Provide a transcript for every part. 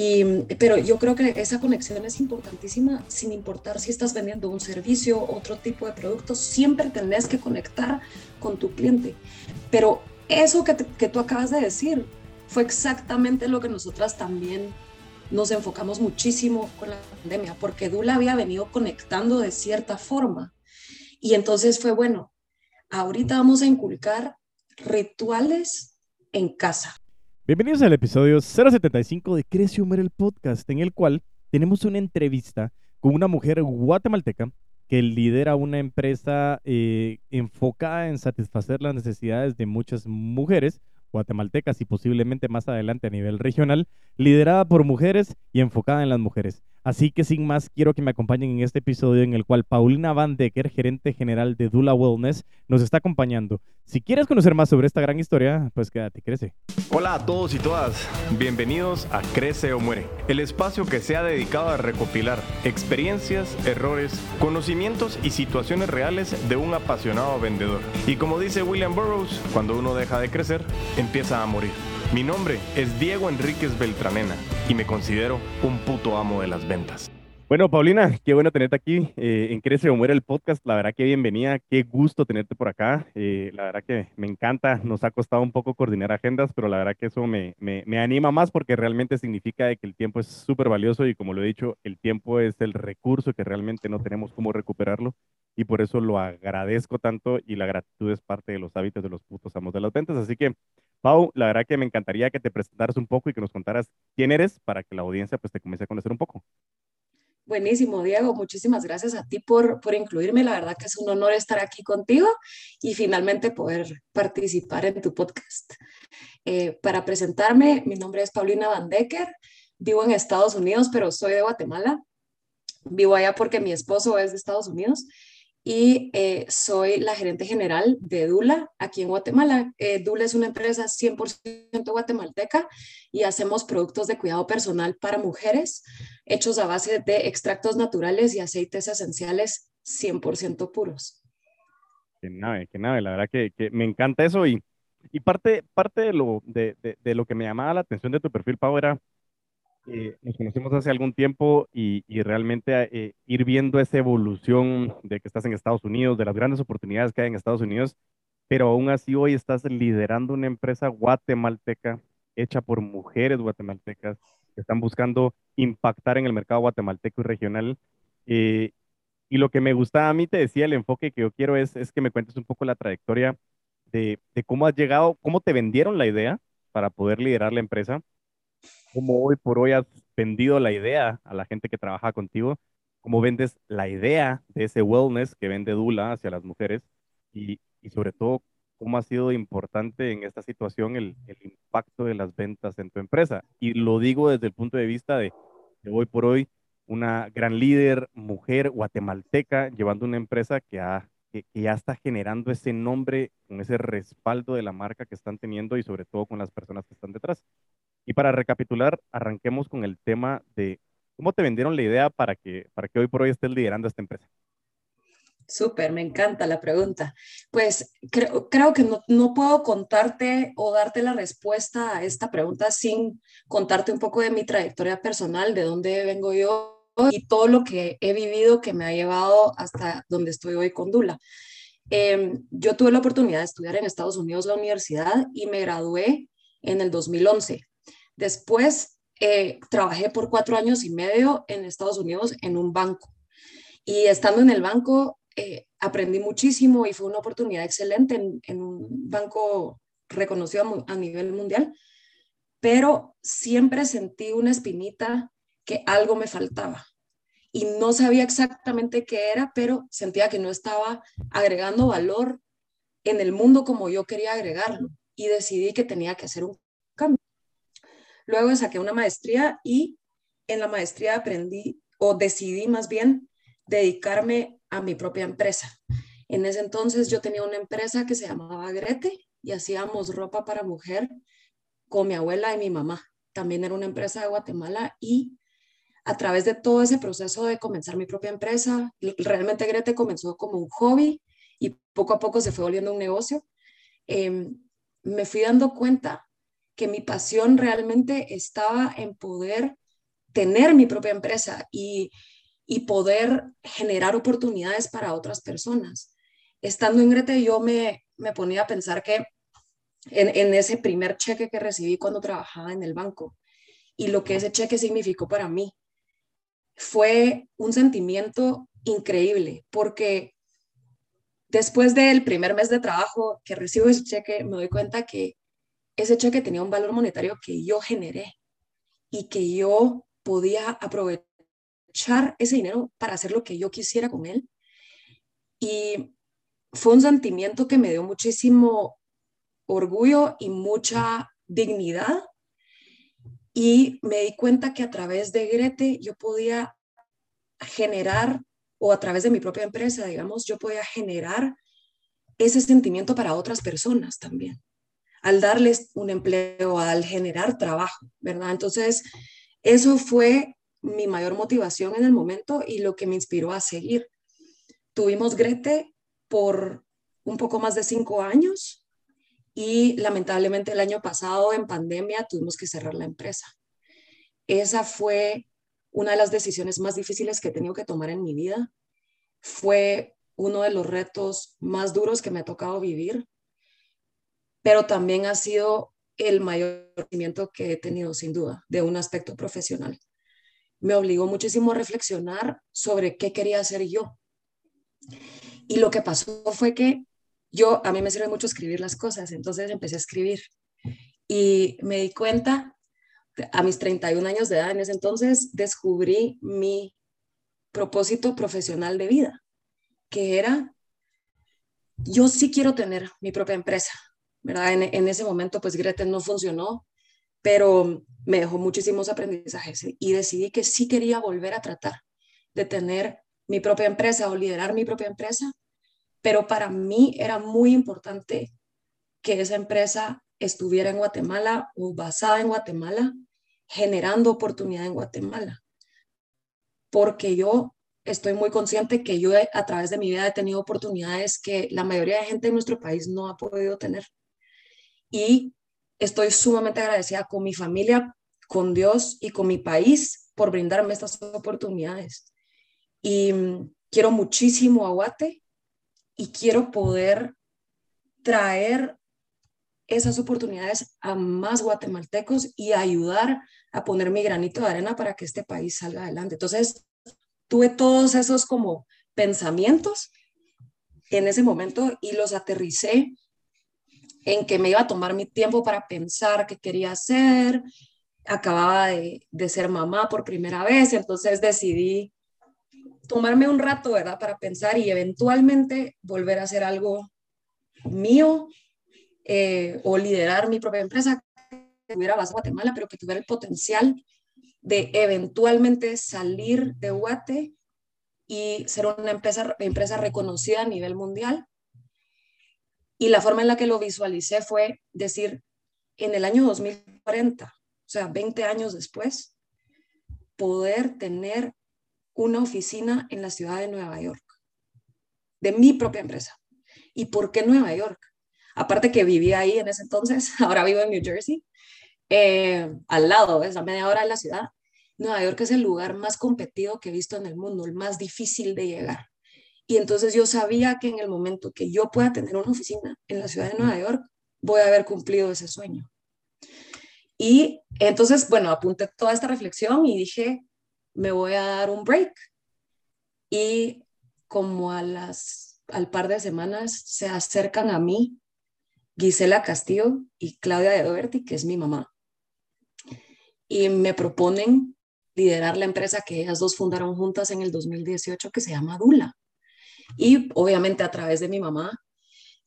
Y, pero yo creo que esa conexión es importantísima sin importar si estás vendiendo un servicio, otro tipo de producto, siempre tenés que conectar con tu cliente. Pero eso que, que tú acabas de decir fue exactamente lo que nosotras también nos enfocamos muchísimo con la pandemia, porque Dula había venido conectando de cierta forma. Y entonces fue, bueno, ahorita vamos a inculcar rituales en casa. Bienvenidos al episodio 075 de Crece Humor el podcast, en el cual tenemos una entrevista con una mujer guatemalteca que lidera una empresa eh, enfocada en satisfacer las necesidades de muchas mujeres guatemaltecas y posiblemente más adelante a nivel regional, liderada por mujeres y enfocada en las mujeres. Así que sin más, quiero que me acompañen en este episodio en el cual Paulina Van Decker, gerente general de Dula Wellness, nos está acompañando. Si quieres conocer más sobre esta gran historia, pues quédate, crece. Hola a todos y todas, bienvenidos a Crece o Muere, el espacio que se ha dedicado a recopilar experiencias, errores, conocimientos y situaciones reales de un apasionado vendedor. Y como dice William Burroughs, cuando uno deja de crecer, empieza a morir. Mi nombre es Diego Enríquez Beltranena y me considero un puto amo de las ventas. Bueno, Paulina, qué bueno tenerte aquí eh, en Crece o Muere el podcast. La verdad que bienvenida, qué gusto tenerte por acá. Eh, la verdad que me encanta, nos ha costado un poco coordinar agendas, pero la verdad que eso me, me, me anima más porque realmente significa de que el tiempo es súper valioso y como lo he dicho, el tiempo es el recurso que realmente no tenemos cómo recuperarlo y por eso lo agradezco tanto y la gratitud es parte de los hábitos de los putos amos de las ventas. Así que Pau, la verdad que me encantaría que te presentaras un poco y que nos contaras quién eres para que la audiencia pues te comience a conocer un poco. Buenísimo, Diego. Muchísimas gracias a ti por, por incluirme. La verdad que es un honor estar aquí contigo y finalmente poder participar en tu podcast. Eh, para presentarme, mi nombre es Paulina Van Decker. Vivo en Estados Unidos, pero soy de Guatemala. Vivo allá porque mi esposo es de Estados Unidos y eh, soy la gerente general de Dula aquí en Guatemala. Eh, Dula es una empresa 100% guatemalteca y hacemos productos de cuidado personal para mujeres hechos a base de extractos naturales y aceites esenciales 100% puros. Qué nave, qué nave, la verdad que, me encanta eso y, y parte, parte de, lo, de, de, lo que me llamaba la atención de tu perfil, Pau, era eh, nos conocimos hace algún tiempo y, realmente eh, ir viendo esa evolución de que estás en Estados Unidos, de las grandes oportunidades que hay en Estados Unidos, pero aún así hoy estás liderando una empresa guatemalteca hecha por mujeres guatemaltecas que están buscando impactar en el mercado guatemalteco y regional. Eh, y lo que me gusta a mí, te decía, el enfoque que yo quiero es, es que me cuentes un poco la trayectoria de, de cómo has llegado, cómo te vendieron la idea para poder liderar la empresa cómo hoy por hoy has vendido la idea a la gente que trabaja contigo, cómo vendes la idea de ese wellness que vende Dula hacia las mujeres y, y sobre todo cómo ha sido importante en esta situación el, el, impacto de las ventas en tu empresa. Y lo digo desde el punto de vista de, de hoy por hoy una gran líder, mujer guatemalteca, llevando una empresa que, ha, que, que, ya está generando ese nombre, con ese respaldo de la marca que están teniendo y sobre todo con las personas que están detrás. Y para recapitular, arranquemos con el tema de cómo te vendieron la idea para que, para que hoy por hoy estés liderando esta empresa. Súper, me encanta la pregunta. Pues creo, creo que no, no, puedo contarte o darte la respuesta a esta pregunta sin contarte un poco de mi trayectoria personal, de dónde vengo yo y todo lo que he vivido que me ha llevado hasta donde estoy hoy con Dula. Eh, yo tuve la oportunidad de estudiar en Estados Unidos la universidad y me gradué en el 2011. Después eh, trabajé por cuatro años y medio en Estados Unidos en un banco. Y estando en el banco, eh, aprendí muchísimo y fue una oportunidad excelente en, un banco reconocido a, nivel mundial, pero siempre sentí una espinita que algo me faltaba y no sabía exactamente qué era, pero sentía que no estaba agregando valor en el mundo como yo quería agregarlo y decidí que tenía que hacer un cambio. Luego saqué una maestría y en la maestría aprendí o decidí más bien dedicarme a mi propia empresa. En ese entonces yo tenía una empresa que se llamaba Grete y hacíamos ropa para mujer con mi abuela y mi mamá. También era una empresa de Guatemala y a través de todo ese proceso de comenzar mi propia empresa, realmente Grete comenzó como un hobby y poco a poco se fue volviendo un negocio. Em, me fui dando cuenta que mi pasión realmente estaba en poder tener mi propia empresa y, y poder generar oportunidades para otras personas. Estando en Grete, yo me, me ponía a pensar que en, en, ese primer cheque que recibí cuando trabajaba en el banco y lo que ese cheque significó para mí, fue un sentimiento increíble porque después del primer mes de trabajo que recibo ese cheque, me doy cuenta que ese cheque tenía un valor monetario que yo generé y que yo podía aprovechar ese dinero para hacer lo que yo quisiera con él. Y fue un sentimiento que me dio muchísimo orgullo y mucha dignidad. Y me di cuenta que a través de Grete yo podía generar, o a través de mi propia empresa, digamos, yo podía generar ese sentimiento para otras personas también, al darles un empleo, al generar trabajo, ¿verdad? Entonces, eso fue mi mayor motivación en el momento y lo que me inspiró a seguir. Tuvimos Grete por un poco más de cinco años y lamentablemente el año pasado en pandemia tuvimos que cerrar la empresa. Esa fue una de las decisiones más difíciles que he tenido que tomar en mi vida. Fue uno de los retos más duros que me ha tocado vivir, pero también ha sido el mayor conocimiento que he tenido, sin duda, de un aspecto profesional. Me obligó muchísimo a reflexionar sobre qué quería hacer yo. Y lo que pasó fue que yo, a mí me sirve mucho escribir las cosas, entonces empecé a escribir y me di cuenta, a mis 31 años de edad en ese entonces, descubrí mi propósito profesional de vida, que era, yo sí quiero tener mi propia empresa, ¿verdad? En, ese momento, pues Gretel no funcionó, pero me dejó muchísimos aprendizajes y decidí que sí quería volver a tratar de tener mi propia empresa o liderar mi propia empresa, pero para mí era muy importante que esa empresa estuviera en Guatemala o basada en Guatemala, generando oportunidad en Guatemala. Porque yo estoy muy consciente que yo a través de mi vida he tenido oportunidades que la mayoría de gente en nuestro país no ha podido tener y estoy sumamente agradecida con mi familia, con Dios y con mi país por brindarme estas oportunidades. Y mm, quiero muchísimo a Guate y quiero poder traer esas oportunidades a más guatemaltecos y ayudar a poner mi granito de arena para que este país salga adelante. Entonces, tuve todos esos como pensamientos en ese momento y los aterricé en que me iba a tomar mi tiempo para pensar qué quería hacer. Acababa de, ser mamá por primera vez, entonces decidí tomarme un rato, ¿verdad? Para pensar y eventualmente volver a hacer algo mío eh, o liderar mi propia empresa que tuviera base Guatemala, pero que tuviera el potencial de eventualmente salir de Guate y ser una empresa, empresa reconocida a nivel mundial y la forma en la que lo visualicé fue decir, en el año 2040, o sea, 20 años después, poder tener una oficina en la ciudad de Nueva York, de mi propia empresa. ¿Y por qué Nueva York? Aparte que vivía ahí en ese entonces, ahora vivo en New Jersey, eh, al lado, es a media hora de la ciudad. Nueva York es el lugar más competido que he visto en el mundo, el más difícil de llegar. Y entonces yo sabía que en el momento que yo pueda tener una oficina en la ciudad de Nueva York, voy a haber cumplido ese sueño. Y entonces, bueno, apunté toda esta reflexión y dije, me voy a dar un break. Y como a las, al par de semanas se acercan a mí Gisela Castillo y Claudia de Doberti, que es mi mamá. Y me proponen liderar la empresa que ellas dos fundaron juntas en el 2018, que se llama Dula y obviamente a través de mi mamá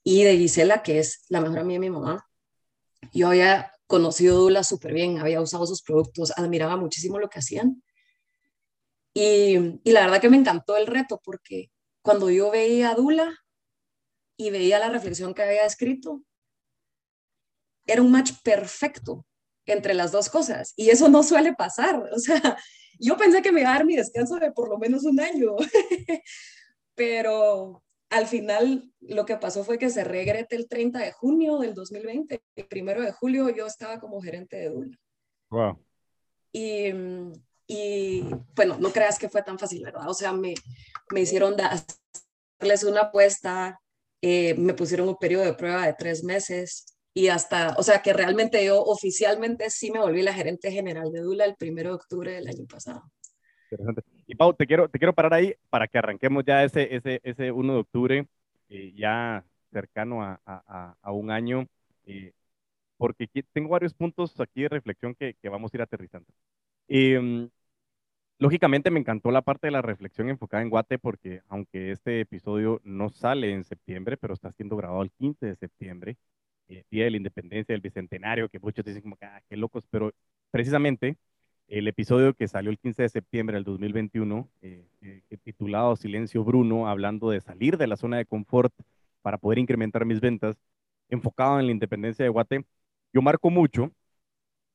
y de Gisela, que es la mejor amiga de mi mamá. Yo había conocido Dula súper bien, había usado sus productos, admiraba muchísimo lo que hacían. Y, y, la verdad que me encantó el reto porque cuando yo veía a Dula y veía la reflexión que había escrito, era un match perfecto entre las dos cosas. Y eso no suele pasar. O sea, yo pensé que me iba a dar mi descanso de por lo menos un año. pero al final lo que pasó fue que se regrete el 30 de junio del 2020. El primero de julio yo estaba como gerente de Dula. Wow. Y, y bueno, no creas que fue tan fácil, ¿verdad? O sea, me, me hicieron darles una apuesta, eh, me pusieron un periodo de prueba de tres meses y hasta, o sea, que realmente yo oficialmente sí me volví la gerente general de Dula el primero de octubre del año pasado. Interesante. Y Pau, te quiero, te quiero parar ahí para que arranquemos ya ese, ese, ese 1 de octubre, eh, ya cercano a, a, a un año, eh, porque tengo varios puntos aquí de reflexión que, que vamos a ir aterrizando. Eh, lógicamente me encantó la parte de la reflexión enfocada en Guate, porque aunque este episodio no sale en septiembre, pero está siendo grabado el 15 de septiembre, eh, Día de la Independencia, del Bicentenario, que muchos dicen como ah, qué locos, pero precisamente el episodio que salió el 15 de septiembre del 2021, eh, eh, titulado Silencio Bruno, hablando de salir de la zona de confort para poder incrementar mis ventas, enfocado en la independencia de Guate, yo marco mucho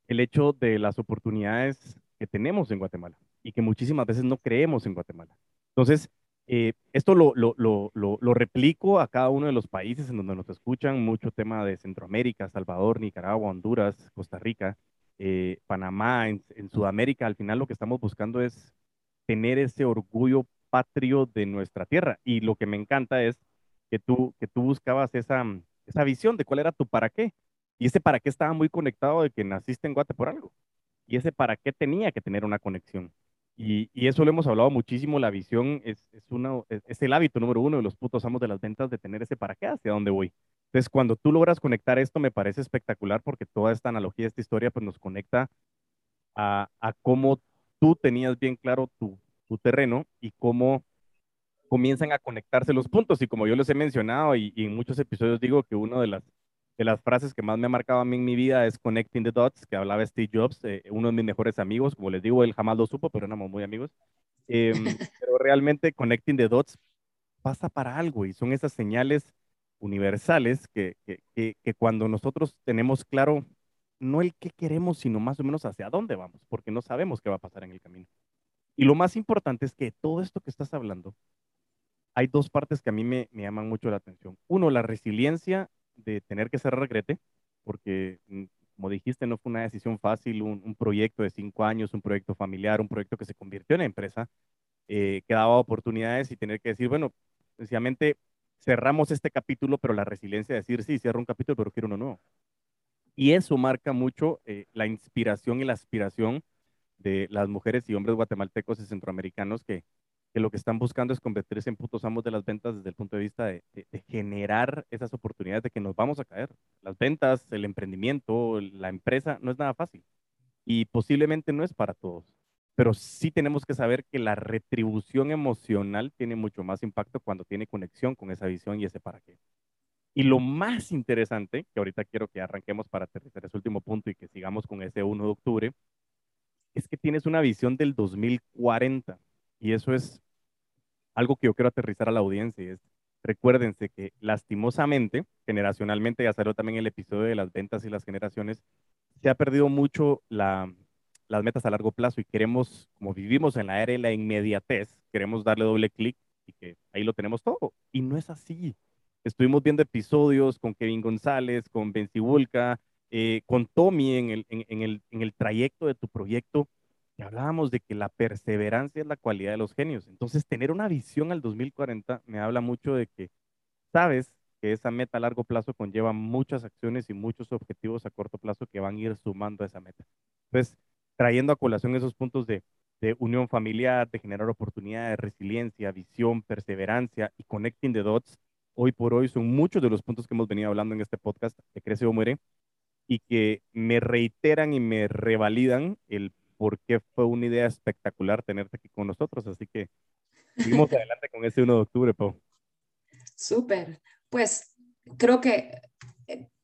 el hecho de las oportunidades que tenemos en Guatemala y que muchísimas veces no creemos en Guatemala. Entonces, eh, esto lo, lo, lo, lo, replico a cada uno de los países en donde nos escuchan, mucho tema de Centroamérica, Salvador, Nicaragua, Honduras, Costa Rica, eh, Panamá, en, Sudamérica. Al final lo que estamos buscando es tener ese orgullo patrio de nuestra tierra. Y lo que me encanta es que tú, que tú buscabas esa, esa visión de cuál era tu para qué. Y ese para qué estaba muy conectado de que naciste en Guate por algo. Y ese para qué tenía que tener una conexión. Y, eso lo hemos hablado muchísimo, la visión es, es, una, es, el hábito número uno de los putos amos de las ventas de tener ese para qué, hacia dónde voy. Entonces, cuando tú logras conectar esto, me parece espectacular porque toda esta analogía, esta historia, pues nos conecta a, a cómo tú tenías bien claro tu, tu, terreno y cómo comienzan a conectarse los puntos. Y como yo les he mencionado y, y en muchos episodios digo que una de las de las frases que más me ha marcado a mí en mi vida es Connecting the Dots, que hablaba Steve Jobs, eh, uno de mis mejores amigos, como les digo, él jamás lo supo, pero éramos muy amigos. Em, pero realmente Connecting the Dots pasa para algo y son esas señales universales que, que, que, cuando nosotros tenemos claro no el qué queremos, sino más o menos hacia dónde vamos, porque no sabemos qué va a pasar en el camino. Y lo más importante es que todo esto que estás hablando, hay dos partes que a mí me, me llaman mucho la atención. Uno, la resiliencia de tener que cerrar Grete, porque, mm, como dijiste, no fue una decisión fácil, un, proyecto de cinco años, un proyecto familiar, un proyecto que se convirtió en empresa, eh, que daba oportunidades y tener que decir, bueno, sencillamente cerramos este capítulo, pero la resiliencia de decir, sí, cierro un capítulo, pero quiero uno nuevo. Y eso marca mucho eh, la inspiración y la aspiración de las mujeres y hombres guatemaltecos y centroamericanos que, que lo que están buscando es convertirse en putos amos de las ventas desde el punto de vista de, generar esas oportunidades de que nos vamos a caer. Las ventas, el emprendimiento, la empresa, no es nada fácil y posiblemente no es para todos, pero sí tenemos que saber que la retribución emocional tiene mucho más impacto cuando tiene conexión con esa visión y ese para qué. Y lo más interesante, que ahorita quiero que arranquemos para aterrizar ese último punto y que sigamos con ese 1 de octubre, es que tienes una visión del 2040 y eso es algo que yo quiero aterrizar a la audiencia es, recuérdense que lastimosamente, generacionalmente, ya salió también el episodio de las ventas y las generaciones, se ha perdido mucho la, las metas a largo plazo y queremos, como vivimos en la era de la inmediatez, queremos darle doble clic y que ahí lo tenemos todo. Y no es así. Estuvimos viendo episodios con Kevin González, con Ben eh, con Tommy en el, en, el, en el trayecto de tu proyecto y hablábamos de que la perseverancia es la cualidad de los genios. Entonces, tener una visión al 2040 me habla mucho de que sabes que esa meta a largo plazo conlleva muchas acciones y muchos objetivos a corto plazo que van a ir sumando a esa meta. Entonces, trayendo a colación esos puntos de, de unión familiar, de generar oportunidades, resiliencia, visión, perseverancia y connecting the dots, hoy por hoy son muchos de los puntos que hemos venido hablando en este podcast de Crece o Muere y que me reiteran y me revalidan el porque fue una idea espectacular tenerte aquí con nosotros. Así que seguimos adelante con ese 1 de octubre, Pau. Súper. Pues creo que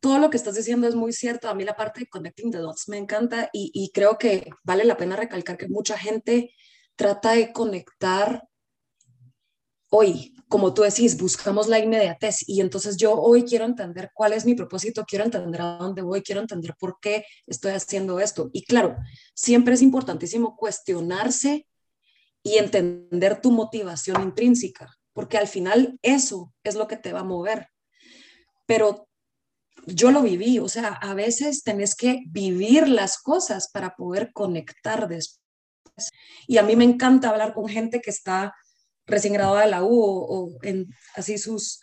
todo lo que estás diciendo es muy cierto. A mí la parte de Connecting the Dots me encanta y, creo que vale la pena recalcar que mucha gente trata de conectar hoy, como tú decís, buscamos la inmediatez y entonces yo hoy quiero entender cuál es mi propósito, quiero entender a dónde voy, quiero entender por qué estoy haciendo esto. Y claro, siempre es importantísimo cuestionarse y entender tu motivación intrínseca, porque al final eso es lo que te va a mover. Pero yo lo viví, o sea, a veces tenés que vivir las cosas para poder conectar después Y a mí me encanta hablar con gente que está recién graduada de la U o, en así sus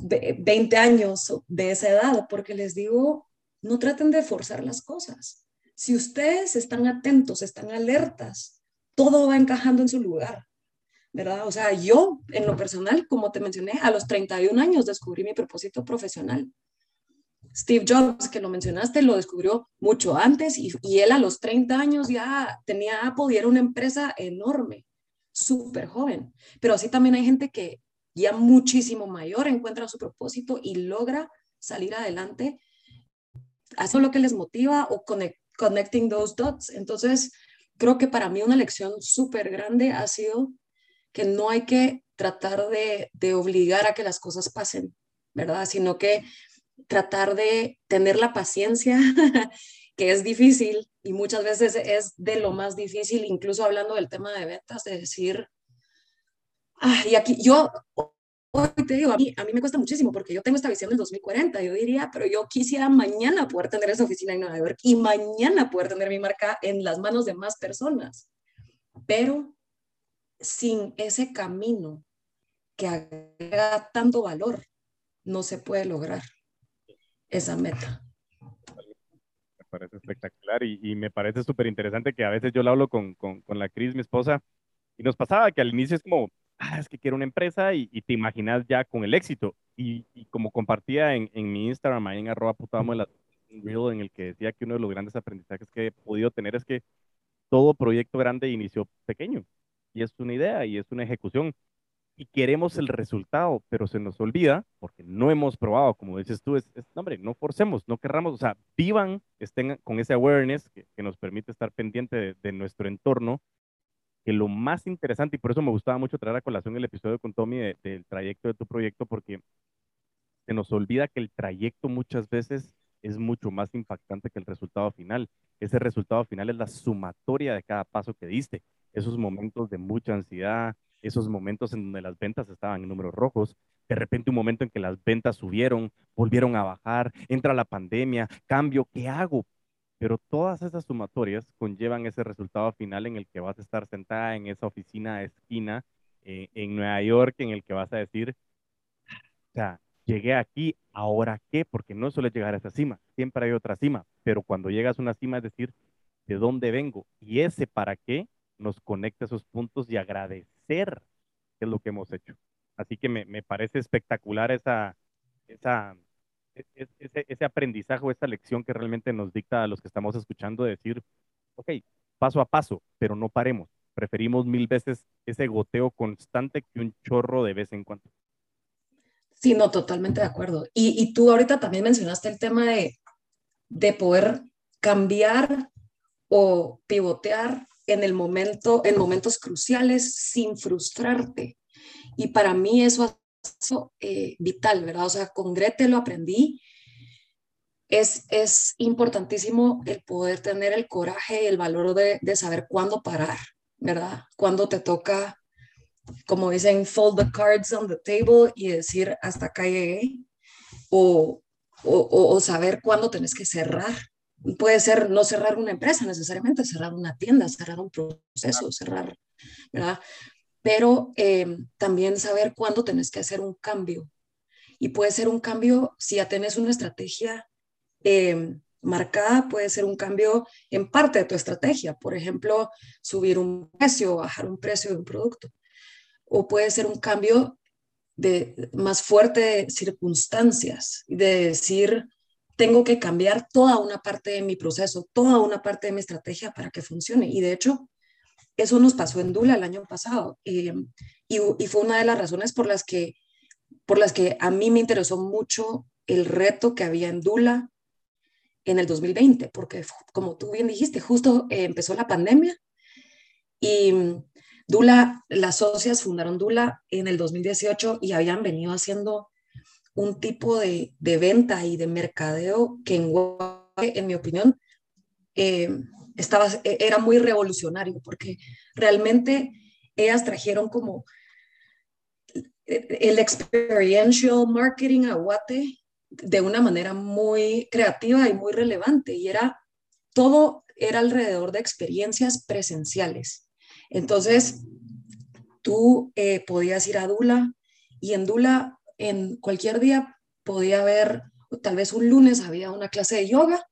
20 años de esa edad, porque les digo, no traten de forzar las cosas. Si ustedes están atentos, están alertas, todo va encajando en su lugar, ¿verdad? O sea, yo en lo personal, como te mencioné, a los 31 años descubrí mi propósito profesional. Steve Jobs, que lo mencionaste, lo descubrió mucho antes y, él a los 30 años ya tenía Apple y era una empresa enorme, súper joven. Pero así también hay gente que ya muchísimo mayor encuentra su propósito y logra salir adelante haciendo lo que les motiva o connecting those dots. Entonces, creo que para mí una lección súper grande ha sido que no hay que tratar de obligar a que las cosas pasen, ¿verdad? Sino que tratar de tener la paciencia, que es difícil y muchas veces es de lo más difícil, incluso hablando del tema de ventas, de decir, ah, y aquí yo hoy te digo, a mí, a mí me cuesta muchísimo porque yo tengo esta visión del 2040, yo diría, pero yo quisiera mañana poder tener esa oficina en Nueva York y mañana poder tener mi marca en las manos de más personas, pero sin ese camino que haga tanto valor, no se puede lograr esa meta. Me parece espectacular y, me parece súper interesante que a veces yo lo hablo con, con, con, la Cris, mi esposa, y nos pasaba que al inicio es como, ah, es que quiero una empresa y, te imaginas ya con el éxito. Y, y como compartía en, en, mi Instagram, ahí en arroba putamo, en en el que decía que uno de los grandes aprendizajes que he podido tener es que todo proyecto grande inició pequeño y es una idea y es una ejecución y queremos el resultado, pero se nos olvida, porque no hemos probado, como dices tú, es, hombre, no forcemos, no querramos, o sea, vivan, estén con ese awareness que, nos permite estar pendiente de, nuestro entorno, que lo más interesante, y por eso me gustaba mucho traer a colación el episodio con Tommy del trayecto de tu proyecto, porque se nos olvida que el trayecto muchas veces es mucho más impactante que el resultado final. Ese resultado final es la sumatoria de cada paso que diste, esos momentos de mucha ansiedad, esos momentos en donde las ventas estaban en números rojos, de repente un momento en que las ventas subieron, volvieron a bajar, entra la pandemia, cambio, ¿qué hago? Pero todas esas sumatorias conllevan ese resultado final en el que vas a estar sentada en esa oficina esquina eh, en Nueva York, en el que vas a decir, o sea, llegué aquí, ¿ahora qué? Porque no suele llegar a esa cima, siempre hay otra cima, pero cuando llegas a una cima es decir, ¿de dónde vengo? Y ese para qué nos conecta esos puntos y agradece ser, es lo que hemos hecho. Así que me, me parece espectacular esa, esa, e, e, ese, aprendizaje esa lección que realmente nos dicta a los que estamos escuchando decir, ok, paso a paso, pero no paremos. Preferimos mil veces ese goteo constante que un chorro de vez en cuando. Sí, no, totalmente de acuerdo. Y, y tú ahorita también mencionaste el tema de, de poder cambiar o pivotear en el momento, en momentos cruciales sin frustrarte. Y para mí eso ha eh, vital, ¿verdad? O sea, con Grete lo aprendí. Es, es importantísimo el poder tener el coraje y el valor de, de saber cuándo parar, ¿verdad? Cuando te toca, como dicen, fold the cards on the table y decir hasta acá llegué. O, o, o saber cuándo tenés que cerrar, puede ser no cerrar una empresa necesariamente, cerrar una tienda, cerrar un proceso, cerrar, ¿verdad? Pero eh, también saber cuándo tenés que hacer un cambio. Y puede ser un cambio, si ya tenés una estrategia eh, marcada, puede ser un cambio en parte de tu estrategia. Por ejemplo, subir un precio, bajar un precio de un producto. O puede ser un cambio de más fuerte de circunstancias, de decir, tengo que cambiar toda una parte de mi proceso, toda una parte de mi estrategia para que funcione. Y de hecho, eso nos pasó en Dula el año pasado. Eh, y, fue una de las razones por las, que, por las que a mí me interesó mucho el reto que había en Dula en el 2020, porque como tú bien dijiste, justo eh, empezó la pandemia y Dula, las socias fundaron Dula en el 2018 y habían venido haciendo un tipo de, venta y de mercadeo que en, en mi opinión, eh, estaba, e, era muy revolucionario, porque realmente ellas trajeron como el experiential marketing a Guate de una manera muy creativa y muy relevante, y era todo era alrededor de experiencias presenciales. Entonces, tú eh, podías ir a Dula y en Dula, en cualquier día, podía haber, tal vez un lunes había una clase de yoga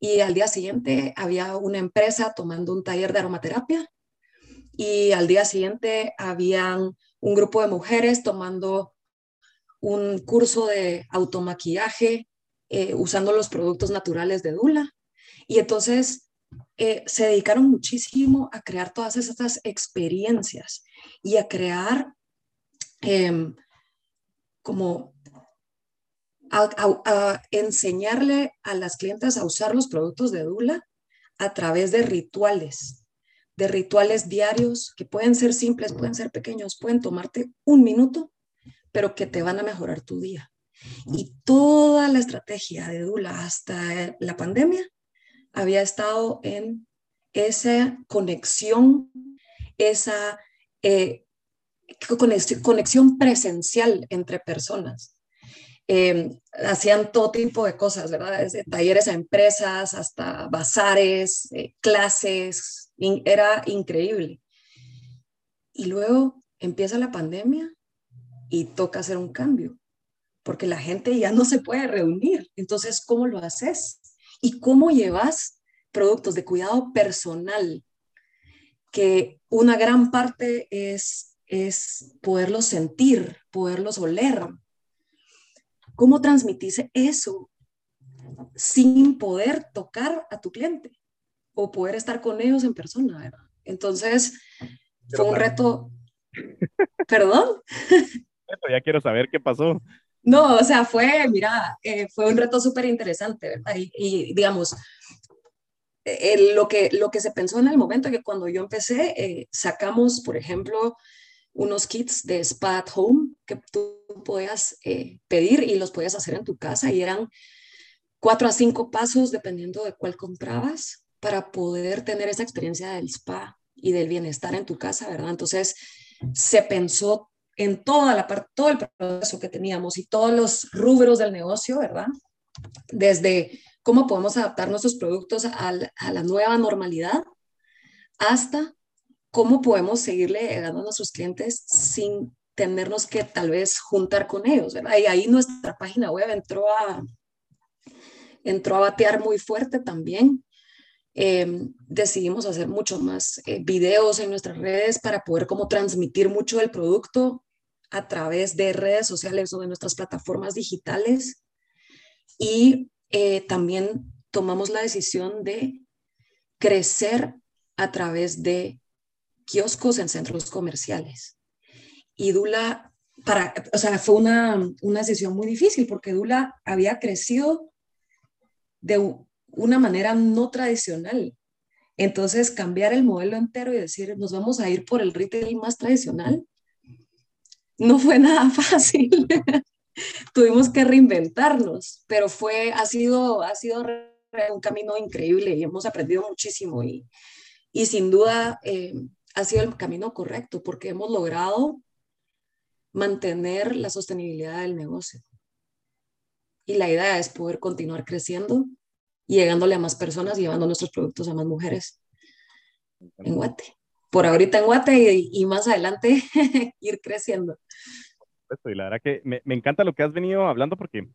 y al día siguiente había una empresa tomando un taller de aromaterapia y al día siguiente habían un grupo de mujeres tomando un curso de automaquillaje eh, usando los productos naturales de Dula. Y entonces eh, se dedicaron muchísimo a crear todas estas experiencias y a crear em, como a, enseñarle a las clientes a usar los productos de Dula a través de rituales, de rituales diarios que pueden ser simples, pueden ser pequeños, pueden tomarte un minuto, pero que te van a mejorar tu día. Y toda la estrategia de Dula hasta la pandemia había estado en esa conexión, esa eh, conexión presencial entre personas. Em, hacían todo tipo de cosas, ¿verdad? Desde talleres a empresas hasta bazares, eh, clases, era increíble. Y luego empieza la pandemia y toca hacer un cambio, porque la gente ya no se puede reunir. Entonces, ¿cómo lo haces? ¿Y cómo llevas productos de cuidado personal? Que una gran parte es, es poderlos sentir, poderlos oler, ¿Cómo transmitís eso sin poder tocar a tu cliente o poder estar con ellos en persona? Entonces, fue un reto. ¿Perdón? ya quiero saber qué pasó. No, o sea, fue, mira, eh, fue un reto súper interesante, ¿verdad? Y, digamos, eh, lo, que, lo que se pensó en el momento que cuando yo empecé, eh, sacamos, por ejemplo, unos kits de spa at home que tú podías eh, pedir y los podías hacer en tu casa y eran cuatro a cinco pasos dependiendo de cuál comprabas para poder tener esa experiencia del spa y del bienestar en tu casa, ¿verdad? Entonces se pensó en toda la parte, todo el proceso que teníamos y todos los rubros del negocio, ¿verdad? Desde cómo podemos adaptar nuestros productos a la nueva normalidad hasta cómo podemos seguirle llegando a nuestros clientes sin tenernos que tal vez juntar con ellos. Y ahí nuestra página web entró a, entró a batear muy fuerte también. Em, decidimos hacer mucho más eh, videos en nuestras redes para poder como transmitir mucho del producto a través de redes sociales o de nuestras plataformas digitales. Y eh, también tomamos la decisión de crecer a través de kioscos en centros comerciales. Y Dula, para, o sea, fue una, una decisión muy difícil porque Dula había crecido de una manera no tradicional. Entonces, cambiar el modelo entero y decir, nos vamos a ir por el retail más tradicional, no fue nada fácil. Tuvimos que reinventarnos, pero fue, ha sido, ha sido un camino increíble y hemos aprendido muchísimo y, y sin duda eh, ha sido el camino correcto porque hemos logrado mantener la sostenibilidad del negocio. Y la idea es poder continuar creciendo y llegándole a más personas, llevando nuestros productos a más mujeres en Guate. Por ahorita en Guate y, más adelante ir creciendo. Y la verdad que me, me, encanta lo que has venido hablando porque,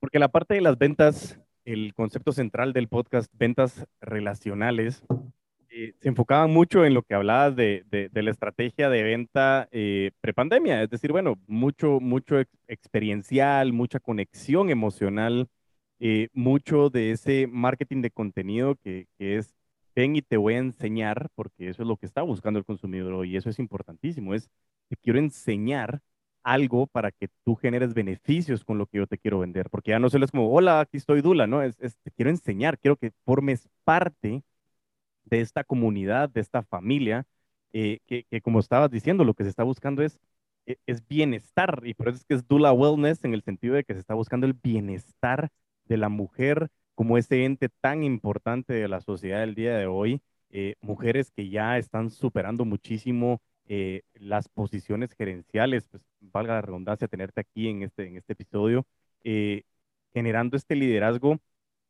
porque la parte de las ventas, el concepto central del podcast, ventas relacionales, eh, se enfocaban mucho en lo que hablabas de, de, la estrategia de venta eh, prepandemia, es decir, bueno, mucho, mucho experiencial, mucha conexión emocional, eh, mucho de ese marketing de contenido que, que, es, ven y te voy a enseñar, porque eso es lo que está buscando el consumidor y eso es importantísimo, es, te quiero enseñar algo para que tú generes beneficios con lo que yo te quiero vender, porque ya no solo es como, hola, aquí estoy Dula, ¿no? Es, es te quiero enseñar, quiero que formes parte de esta comunidad, de esta familia, eh, que, como estabas diciendo, lo que se está buscando es, e, es bienestar, y por eso es que es Dula Wellness en el sentido de que se está buscando el bienestar de la mujer como ese ente tan importante de la sociedad del día de hoy, eh, mujeres que ya están superando muchísimo eh, las posiciones gerenciales, pues valga la redundancia tenerte aquí en este, en este episodio, generando este liderazgo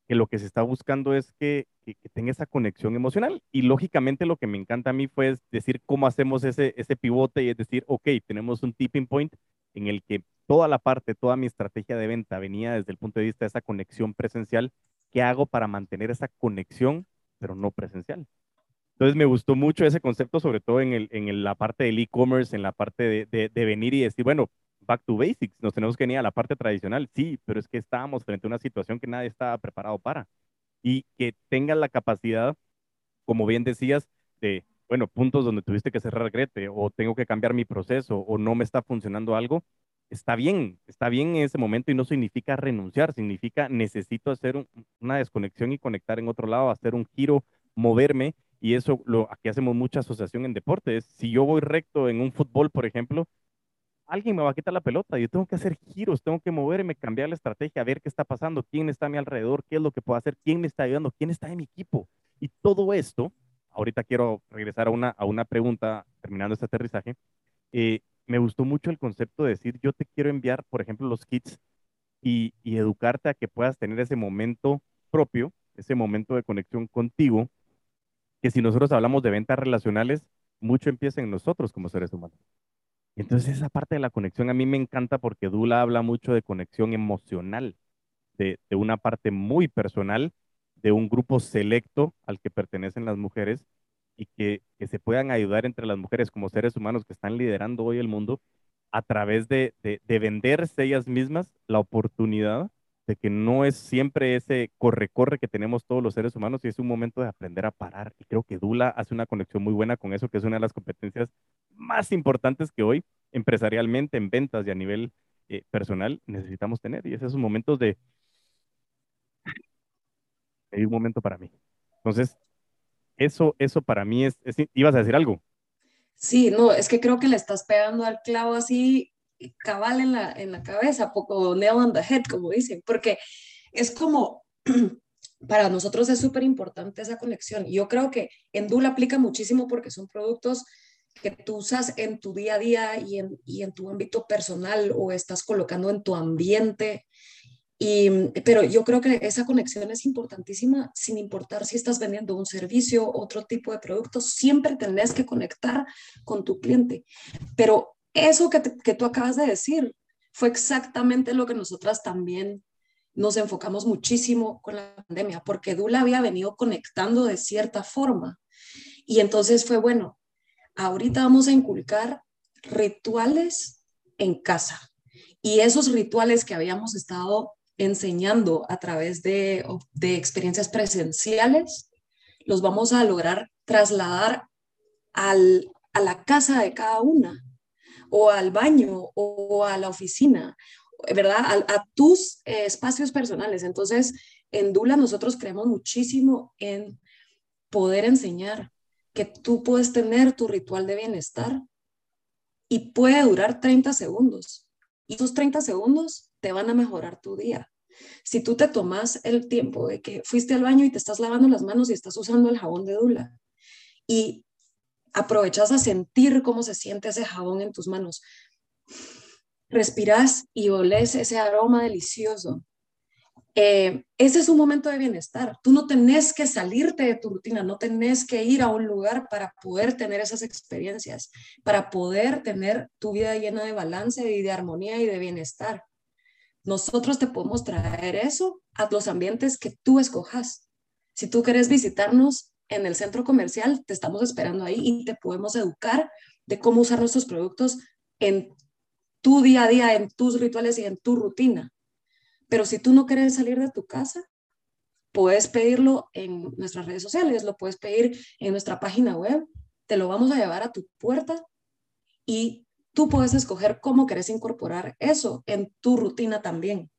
que lo que se está buscando es que, que, tenga esa conexión emocional. Y lógicamente lo que me encanta a mí fue decir cómo hacemos ese, ese pivote y es decir, ok, tenemos un tipping point en el que toda la parte, toda mi estrategia de venta venía desde el punto de vista de esa conexión presencial. ¿Qué hago para mantener esa conexión, pero no presencial? Entonces me gustó mucho ese concepto, sobre todo en, el, en la parte del e-commerce, en la parte de, de, de venir y decir, bueno, back to basics, nos tenemos que venir a la parte tradicional, sí, pero es que estábamos frente a una situación que nadie estaba preparado para. Y que tengan la capacidad, como bien decías, de, bueno, puntos donde tuviste que cerrar Grete, o tengo que cambiar mi proceso, o no me está funcionando algo, está bien, está bien en ese momento y no significa renunciar, significa necesito hacer una desconexión y conectar en otro lado, hacer un giro, moverme. Y eso, lo, aquí hacemos mucha asociación en deportes. Si yo voy recto en un fútbol, por ejemplo, alguien me va a quitar la pelota, yo tengo que hacer giros, tengo que moverme, cambiar la estrategia, ver qué está pasando, quién está a mi alrededor, qué es lo que puedo hacer, quién me está ayudando, quién está en mi equipo. Y todo esto, ahorita quiero regresar a una, a una pregunta, terminando este aterrizaje, eh, me gustó mucho el concepto de decir, yo te quiero enviar, por ejemplo, los kits y, y educarte a que puedas tener ese momento propio, ese momento de conexión contigo, que si nosotros hablamos de ventas relacionales, mucho empieza en nosotros como seres humanos. Entonces esa parte de la conexión a mí me encanta porque Dula habla mucho de conexión emocional, de, una parte muy personal, de un grupo selecto al que pertenecen las mujeres y que, se puedan ayudar entre las mujeres como seres humanos que están liderando hoy el mundo a través de, de, de venderse ellas mismas la oportunidad de que no es siempre ese corre-corre que tenemos todos los seres humanos y es un momento de aprender a parar. Y creo que Dula hace una conexión muy buena con eso, que es una de las competencias más importantes que hoy, empresarialmente, en ventas y a nivel eh, personal, necesitamos tener. Y es esos momentos de... Hay un momento para mí. Entonces, eso, eso para mí es, es... ¿Ibas a decir algo? Sí, no, es que creo que le estás pegando al clavo así cabal en la, en la cabeza, poco nail on the head, como dicen, porque es como, para nosotros es súper importante esa conexión. Yo creo que en Dula aplica muchísimo porque son productos que tú usas en tu día a día y en, y en tu ámbito personal o estás colocando en tu ambiente. Y, pero yo creo que esa conexión es importantísima sin importar si estás vendiendo un servicio, otro tipo de productos, siempre tenés que conectar con tu cliente. Pero eso que, que tú acabas de decir fue exactamente lo que nosotras también nos enfocamos muchísimo con la pandemia, porque Dula había venido conectando de cierta forma. Y entonces fue, bueno, ahorita vamos a inculcar rituales en casa. Y esos rituales que habíamos estado enseñando a través de, de experiencias presenciales, los vamos a lograr trasladar al, a la casa de cada una o al baño o a la oficina, ¿verdad? A, tus eh, espacios personales. Entonces, en Dula nosotros creemos muchísimo en poder enseñar que tú puedes tener tu ritual de bienestar y puede durar 30 segundos. Y esos 30 segundos te van a mejorar tu día. Si tú te tomas el tiempo de que fuiste al baño y te estás lavando las manos y estás usando el jabón de Dula y aprovechas a sentir cómo se siente ese jabón en tus manos. Respiras y oles ese aroma delicioso. Eh, ese es un momento de bienestar. Tú no tenés que salirte de tu rutina, no tenés que ir a un lugar para poder tener esas experiencias, para poder tener tu vida llena de balance y de armonía y de bienestar. Nosotros te podemos traer eso a los ambientes que tú escojas. Si tú quieres visitarnos, en el centro comercial, te estamos esperando ahí y te podemos educar de cómo usar nuestros productos en tu día a día, en tus rituales y en tu rutina. Pero si tú no quieres salir de tu casa, puedes pedirlo en nuestras redes sociales, lo puedes pedir en nuestra página web, te lo vamos a llevar a tu puerta y tú puedes escoger cómo quieres incorporar eso en tu rutina también.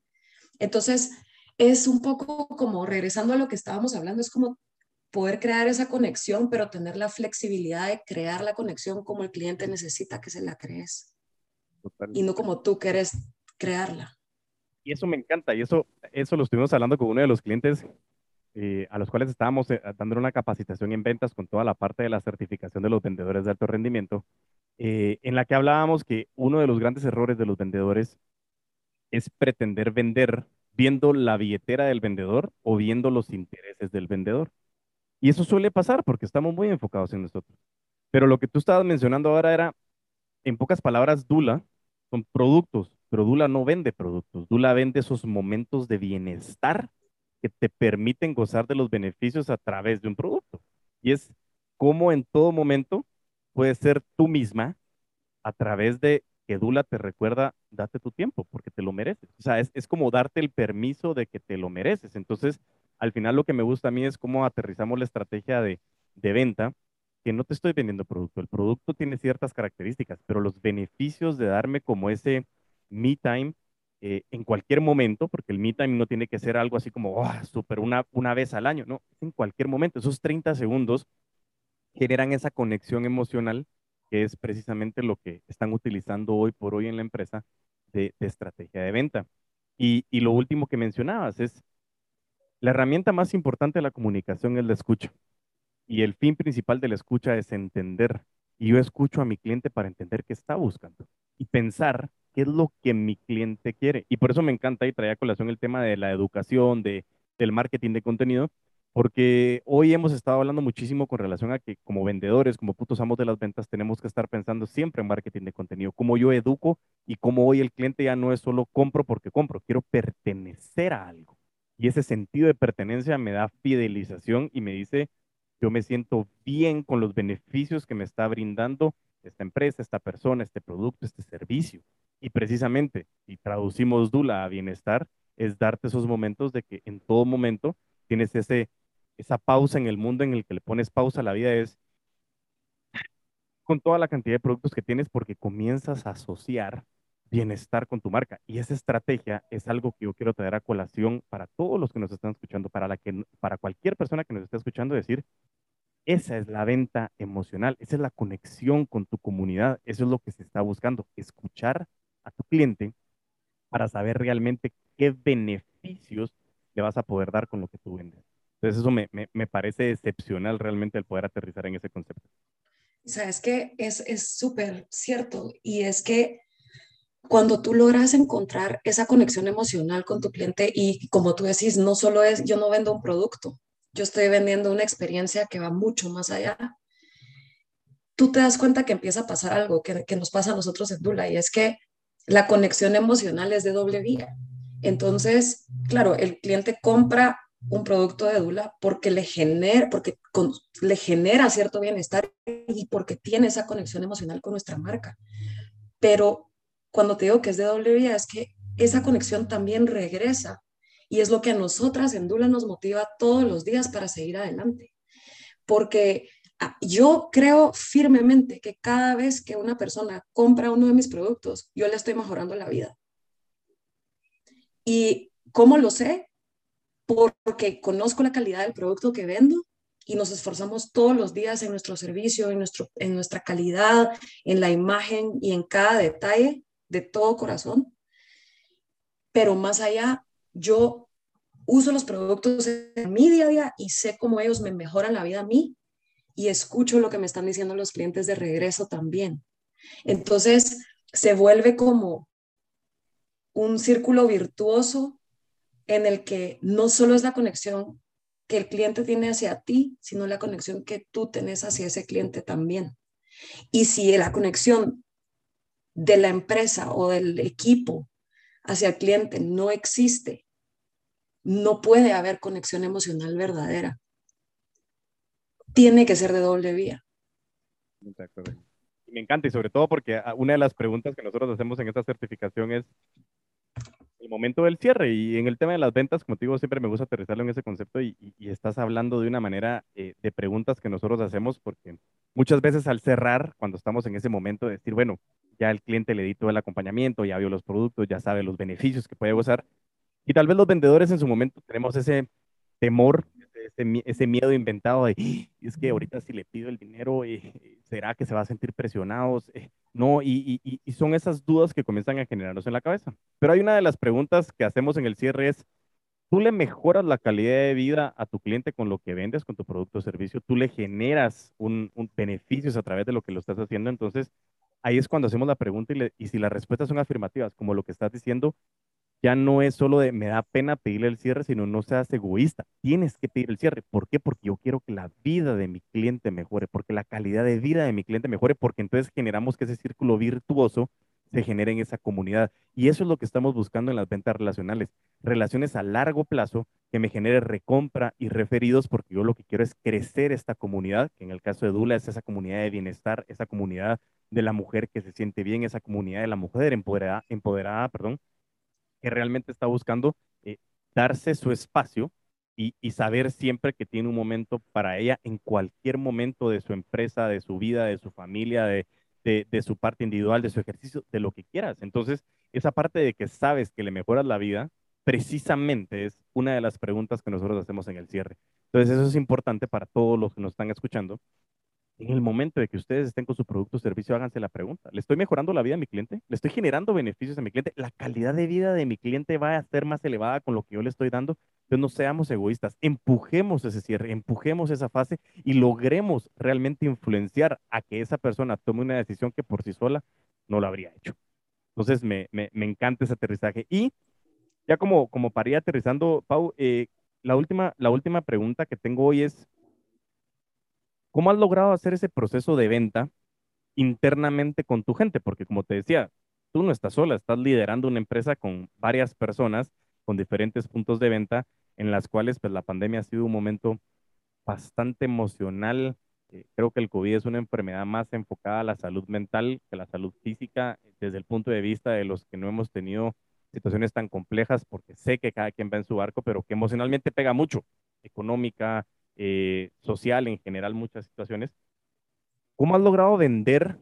Entonces, es un poco como regresando a lo que estábamos hablando, es como poder crear esa conexión, pero tener la flexibilidad de crear la conexión como el cliente necesita que se la crees. Y no como tú quieres crearla. Y eso me encanta, y eso, eso lo estuvimos hablando con uno de los clientes eh, a los cuales estábamos eh, dando una capacitación en ventas con toda la parte de la certificación de los vendedores de alto rendimiento, eh, en la que hablábamos que uno de los grandes errores de los vendedores es pretender vender viendo la billetera del vendedor o viendo los intereses del vendedor. Y eso suele pasar porque estamos muy enfocados en nosotros. Pero lo que tú estabas mencionando ahora era, en pocas palabras, Dula son productos, pero Dula no vende productos. Dula vende esos momentos de bienestar que te permiten gozar de los beneficios a través de un producto. Y es como en todo momento puedes ser tú misma a través de que Dula te recuerda, date tu tiempo porque te lo mereces. O sea, es, es como darte el permiso de que te lo mereces. Entonces, al final lo que me gusta a mí es cómo aterrizamos la estrategia de, de venta, que no te estoy vendiendo producto. El producto tiene ciertas características, pero los beneficios de darme como ese me time eh, en cualquier momento, porque el me time no tiene que ser algo así como, oh, súper una, una vez al año, no, en cualquier momento. Esos 30 segundos generan esa conexión emocional que es precisamente lo que están utilizando hoy por hoy en la empresa de, estrategia de venta. Y, y, lo último que mencionabas es, la herramienta más importante de la comunicación es la escucha. Y el fin principal de la escucha es entender. Y yo escucho a mi cliente para entender qué está buscando y pensar qué es lo que mi cliente quiere. Y por eso me encanta y traía a colación el tema de la educación, de, del marketing de contenido, porque hoy hemos estado hablando muchísimo con relación a que como vendedores, como putos amos de las ventas, tenemos que estar pensando siempre en marketing de contenido, cómo yo educo y cómo hoy el cliente ya no es solo compro porque compro, quiero pertenecer a algo. Y ese sentido de pertenencia me da fidelización y me dice, yo me siento bien con los beneficios que me está brindando esta empresa, esta persona, este producto, este servicio. Y precisamente, si traducimos Dula a bienestar, es darte esos momentos de que en todo momento tienes ese, esa pausa en el mundo en el que le pones pausa la vida, es con toda la cantidad de productos que tienes porque comienzas a asociar bienestar con tu marca. Y esa estrategia es algo que yo quiero traer a colación para todos los que nos están escuchando, para, la que, para cualquier persona que nos esté escuchando, decir, esa es la venta emocional, esa es la conexión con tu comunidad, eso es lo que se está buscando, escuchar a tu cliente para saber realmente qué beneficios le vas a poder dar con lo que tú vendes. Entonces eso me, me, parece excepcional realmente el poder aterrizar en ese concepto. Sabes que es súper cierto y es que cuando tú logras encontrar esa conexión emocional con tu cliente y como tú decís, no solo es yo no vendo un producto, yo estoy vendiendo una experiencia que va mucho más allá. Tú te das cuenta que empieza a pasar algo que, que nos pasa a nosotros en Dula y es que la conexión emocional es de doble vía. Entonces, claro, el cliente compra un producto de Dula porque le genera, porque le genera cierto bienestar y porque tiene esa conexión emocional con nuestra marca. Pero cuando te digo que es de doble vía, es que esa conexión también regresa y es lo que a nosotras en Dula nos motiva todos los días para seguir adelante. Porque ah, yo creo firmemente que cada vez que una persona compra uno de mis productos, yo le estoy mejorando la vida. ¿Y cómo lo sé? Porque conozco la calidad del producto que vendo y nos esforzamos todos los días en nuestro servicio, en, nuestro, en nuestra calidad, en la imagen y en cada detalle de todo corazón. Pero más allá, yo uso los productos en mi día a día y sé cómo ellos me mejoran la vida a mí y escucho lo que me están diciendo los clientes de regreso también. Entonces, se vuelve como un círculo virtuoso en el que no solo es la conexión que el cliente tiene hacia ti, sino la conexión que tú tenés hacia ese cliente también. Y si la conexión de la empresa o del equipo hacia el cliente no existe, no puede haber conexión emocional verdadera. Tiene que ser de doble vía. Me encanta y sobre todo porque ah, una de las preguntas que nosotros hacemos en esta certificación es el momento del cierre y en el tema de las ventas, como te digo, siempre me gusta aterrizarlo en ese concepto y, estás hablando de una manera eh, de preguntas que nosotros hacemos porque muchas veces al cerrar, cuando estamos en ese momento de decir, bueno, ya el cliente le di todo el acompañamiento, ya vio los productos, ya sabe los beneficios que puede gozar. Y tal vez los vendedores en su momento tenemos ese temor, ese, miedo inventado de, ¡Ah! es que ahorita si le pido el dinero, eh, ¿será que se va a sentir presionados? Eh, no, y, y, son esas dudas que comienzan a generarnos en la cabeza. Pero hay una de las preguntas que hacemos en el cierre es, ¿tú le mejoras la calidad de vida a tu cliente con lo que vendes, con tu producto o servicio? ¿Tú le generas un, un beneficios a través de lo que lo estás haciendo? Entonces, ahí es cuando hacemos la pregunta y, y, si las respuestas son afirmativas, como lo que estás diciendo, ya no es solo de me da pena pedirle el cierre, sino no seas egoísta. Tienes que pedir el cierre. ¿Por qué? Porque yo quiero que la vida de mi cliente mejore, porque la calidad de vida de mi cliente mejore, porque entonces generamos que ese círculo virtuoso se genere en esa comunidad. Y eso es lo que estamos buscando en las ventas relacionales. Relaciones a largo plazo que me genere recompra y referidos, porque yo lo que quiero es crecer esta comunidad, que en el caso de Dula es esa comunidad de bienestar, esa comunidad de la mujer que se siente bien, esa comunidad de la mujer empoderada, empoderada perdón, que realmente está buscando eh, darse su espacio y, saber siempre que tiene un momento para ella en cualquier momento de su empresa, de su vida, de su familia, de, de, su parte individual, de su ejercicio, de lo que quieras. Entonces, esa parte de que sabes que le mejoras la vida, precisamente es una de las preguntas que nosotros hacemos en el cierre. Entonces, eso es importante para todos los que nos están escuchando, en el momento de que ustedes estén con su producto o servicio, háganse la pregunta. ¿Le estoy mejorando la vida a mi cliente? ¿Le estoy generando beneficios a mi cliente? ¿La calidad de vida de mi cliente va a ser más elevada con lo que yo le estoy dando? Entonces no seamos egoístas, empujemos ese cierre, empujemos esa fase y logremos realmente influenciar a que esa persona tome una decisión que por sí sola no lo habría hecho. Entonces me, me, me encanta ese aterrizaje. Y ya como, como para ir aterrizando, Pau, eh, la, última, la última pregunta que tengo hoy es, ¿Cómo has logrado hacer ese proceso de venta internamente con tu gente? Porque como te decía, tú no estás sola, estás liderando una empresa con varias personas, con diferentes puntos de venta, en las cuales pues, la pandemia ha sido un momento bastante emocional. Eh, creo que el COVID es una enfermedad más enfocada a la salud mental que la salud física, desde el punto de vista de los que no hemos tenido situaciones tan complejas, porque sé que cada quien va en su barco, pero que emocionalmente pega mucho, económica, eh, social, en general muchas situaciones. ¿Cómo has logrado vender